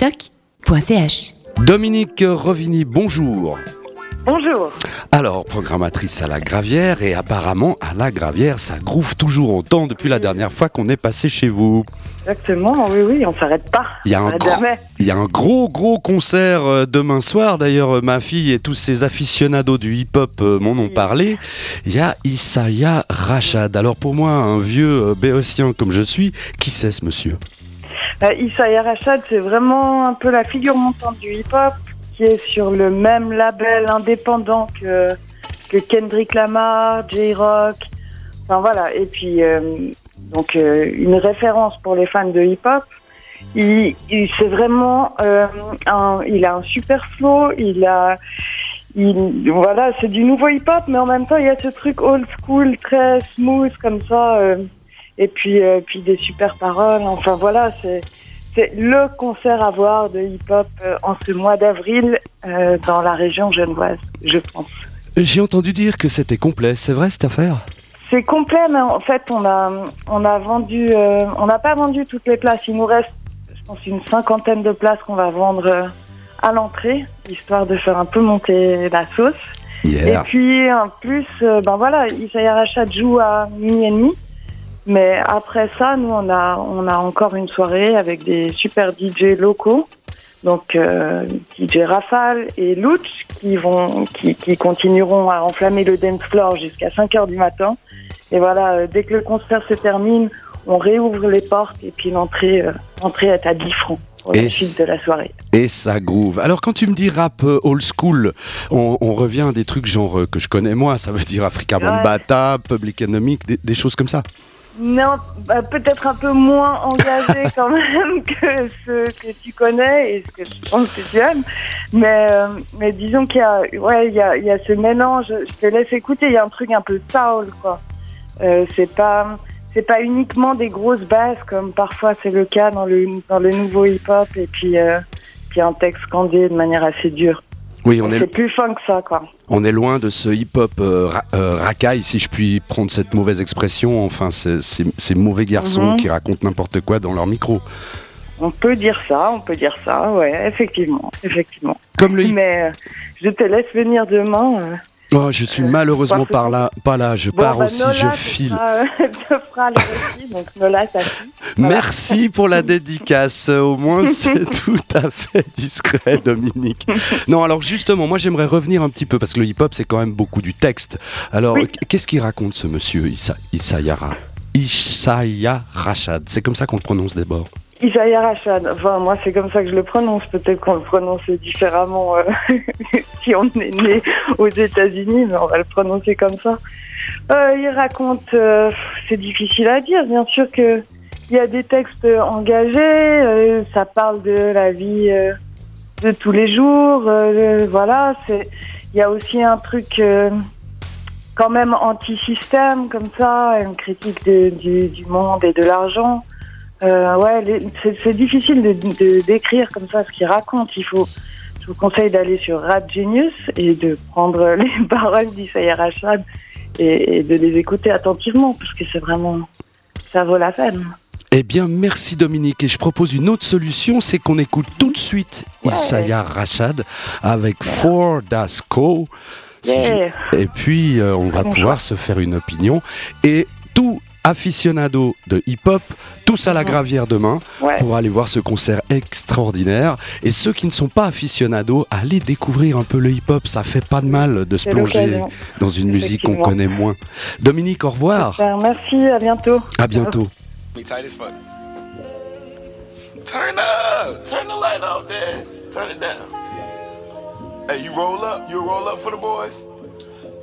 radiovostok.ch. Dominique Rovini, bonjour. Bonjour. Alors, programmatrice à la Gravière, et apparemment à la Gravière, ça groove toujours autant depuis la dernière fois qu'on est passé chez vous. Exactement, oui, oui, on s'arrête pas. Il y a un gros- jamais. Il y a un gros, gros concert euh, demain soir. D'ailleurs, euh, ma fille et tous ces aficionados du hip-hop euh, m'en ont parlé. Il y a Isaiah Rachad. Alors, pour moi, un vieux béotien comme je suis, qui c'est ce monsieur? Euh, Issa Rachad, c'est vraiment un peu la figure montante du hip-hop, qui est sur le même label indépendant que, que Kendrick Lamar, J-Rock. Enfin voilà, et puis euh, donc euh, une référence pour les fans de hip-hop. Il, c'est vraiment, un, il a un super flow, il a, il, voilà, c'est du nouveau hip-hop, mais en même temps il y a ce truc old school très smooth comme ça. Et puis, euh, puis des super paroles. Enfin voilà, c'est c'est le concert à voir de hip-hop euh, en ce mois d'avril euh, dans la région genevoise, je pense. J'ai entendu dire que c'était complet. C'est vrai cette affaire? C'est complet, mais en fait, on a, on a vendu, euh, on n'a pas vendu toutes les places. Il nous reste, je pense, une cinquantaine de places qu'on va vendre à l'entrée, histoire de faire un peu monter la sauce. Et puis, en plus, ben voilà, Isaiah Rachat joue à minuit et demi. Mais après ça, nous, on a, on a encore une soirée avec des super DJ locaux. Donc, euh, DJ Rafale et Lutz qui, vont, qui, qui continueront à enflammer le dance floor jusqu'à 5 heures du matin. Et voilà, euh, dès que le concert se termine, on réouvre les portes et puis l'entrée euh, l'entrée est à 10 francs pour Et la suite c'est- de la soirée. Et ça groove. Alors quand tu me dis rap old school, on, on revient à des trucs genre que je connais moi, ça veut dire Africa Ouais. Bambata, Public Enemy, des, des choses comme ça. Non, bah, peut-être un peu moins engagé quand même que ce que tu connais et ce que je pense que tu aimes. Mais, euh, mais disons qu'il y a, ouais, il y a, il y a ce mélange. Je te laisse écouter. Il y a un truc un peu soul, quoi. Euh, c'est pas, c'est pas uniquement des grosses basses comme parfois c'est le cas dans le, dans le nouveau hip-hop et puis, euh, puis un texte scandé de manière assez dure. Oui, on est, plus fin que ça, quoi. on est loin de ce hip-hop euh, ra- euh, racaille, si je puis prendre cette mauvaise expression, enfin ces, mauvais garçons Mhm. qui racontent n'importe quoi dans leur micro. On peut dire ça, on peut dire ça, ouais, effectivement, effectivement. Comme le Mais euh, je te laisse venir demain. Euh. Oh, je suis malheureusement pas par là, pas là, je Bon, pars bah, aussi, Nola je te file. fera, euh, te fera le récit, donc Nola, ça suit. voilà. Merci pour la dédicace. Au moins, c'est tout à fait discret, Dominique. Non, alors justement, moi, j'aimerais revenir un petit peu parce que le hip-hop, c'est quand même beaucoup du texte. Alors, Oui. qu'est-ce qu'il raconte ce monsieur Issa, Isayara Rachad C'est comme ça qu'on le prononce d'abord. Isaiah Rachad, enfin moi c'est comme ça que je le prononce, peut-être qu'on le prononce différemment euh, si on est né aux États-Unis, mais on va le prononcer comme ça. Euh, il raconte, euh, c'est difficile à dire, bien sûr que il y a des textes engagés, ça parle de la vie de tous les jours, voilà, il y a aussi un truc quand même anti-système comme ça, une critique du monde et de l'argent. Euh, ouais, c'est difficile de, décrire comme ça ce qu'il raconte. Il faut, je vous conseille d'aller sur Rap Genius et de prendre les paroles d'Isaiah Rachad et, et de les écouter attentivement parce que c'est vraiment, ça vaut la peine. Eh bien, merci Dominique. Et je propose une autre solution, c'est qu'on écoute tout de suite Ouais. Isaiah Rachad avec Four Das Co. Si. Et puis, euh, on va pouvoir se faire une opinion. Et tout aficionado de hip-hop, tous à la gravière demain, Ouais. pour aller voir ce concert extraordinaire. Et ceux qui ne sont pas aficionados, allez découvrir un peu le hip-hop. Ça fait pas de mal de se plonger dans une musique qu'on connaît moins. Dominique, au revoir. Super, Merci, à bientôt. À bientôt. Be tight as fuck. Turn up. Turn the light off, Daz. Turn it down. Hey, you roll up. You roll up for the boys?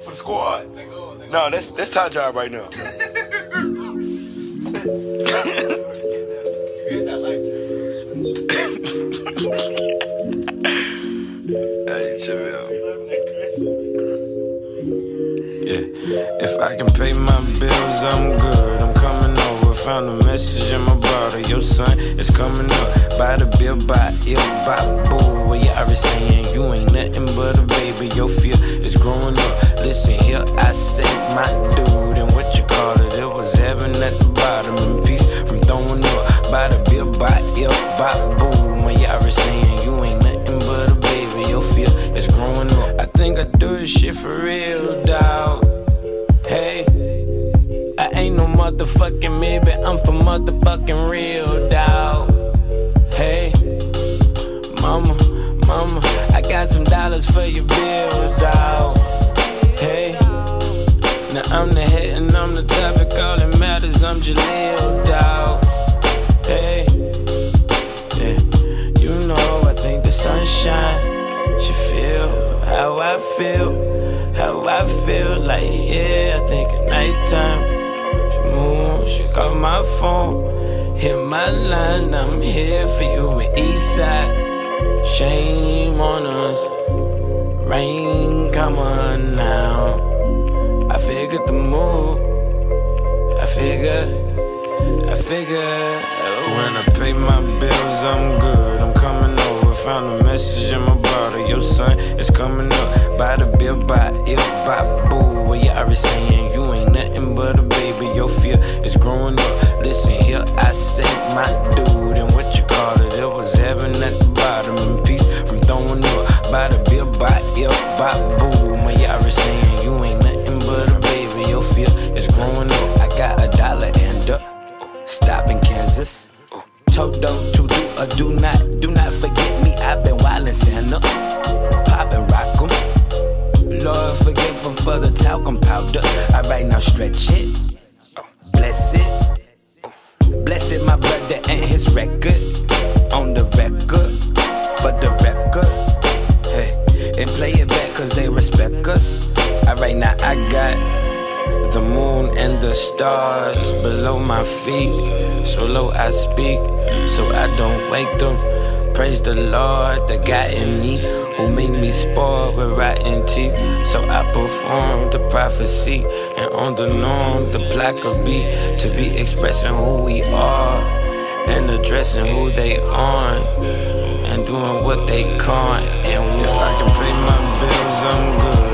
For the squad? No, that's that's our job right now. If I can pay my bills, I'm good. I'm coming over. Found a message in my bottle. Your son is coming up. By boo. Man, Yaris saying you ain't nothing but a baby. Your fear is growing up. I think I do this shit for real, dog. Hey, I ain't no motherfucking maybe. I'm for motherfucking real, dog. Hey, mama, mama, I got some dollars for your feel, how I feel. Like yeah, I think at nighttime, the moon should call my phone, hit my line. I'm here for you in Eastside. Shame on us, rain come on now. I figured the move. I figured, I figured when I pay my bills, I'm good. I'm coming over. Found a message in my Your son is coming up. By the bill, by it, by boo. Well, I was saying you ain't nothing but a baby. Your fear is growing up. Listen here, I say my dude, and what you call it? It was heaven at the bottom, and peace from throwing up. By the bill, by it, by boo. Yeah, I was saying you ain't nothing but a baby. Your fear is growing up. I got a dollar and a stop in Kansas. Toto to do or do not, do not Santa, poppin' rock 'em. Lord forgive 'em for the talcum powder. Alright, now stretch it, bless it. Bless it, my brother and his record. On the record, for the record. Hey, and play it back cause they respect us. Alright, now I got the moon and the stars below my feet. So low I speak, so I don't wake them. Praise the Lord, the guy in me who made me spoil with rotten teeth. So I perform the prophecy, and on the norm, the plaque of be to be expressing who we are and addressing who they aren't and doing what they can't. And if I can pay my bills, I'm good.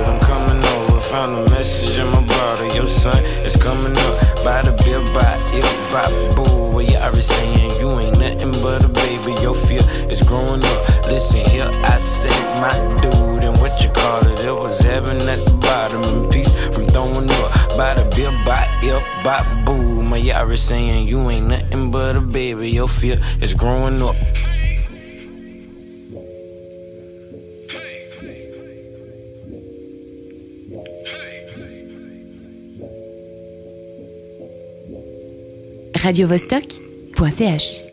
Found a message in my bottle. Your son is coming up. By the bill, by it, by boo. Yeah, I was saying you ain't nothing but a baby. Your fear is growing up. Listen here, I say my dude, and what you call it? It was heaven at the bottom, and peace from throwing up. By the bill, by it, by boo. My I saying you ain't nothing but a baby. Your fear is growing up. radiovostok.ch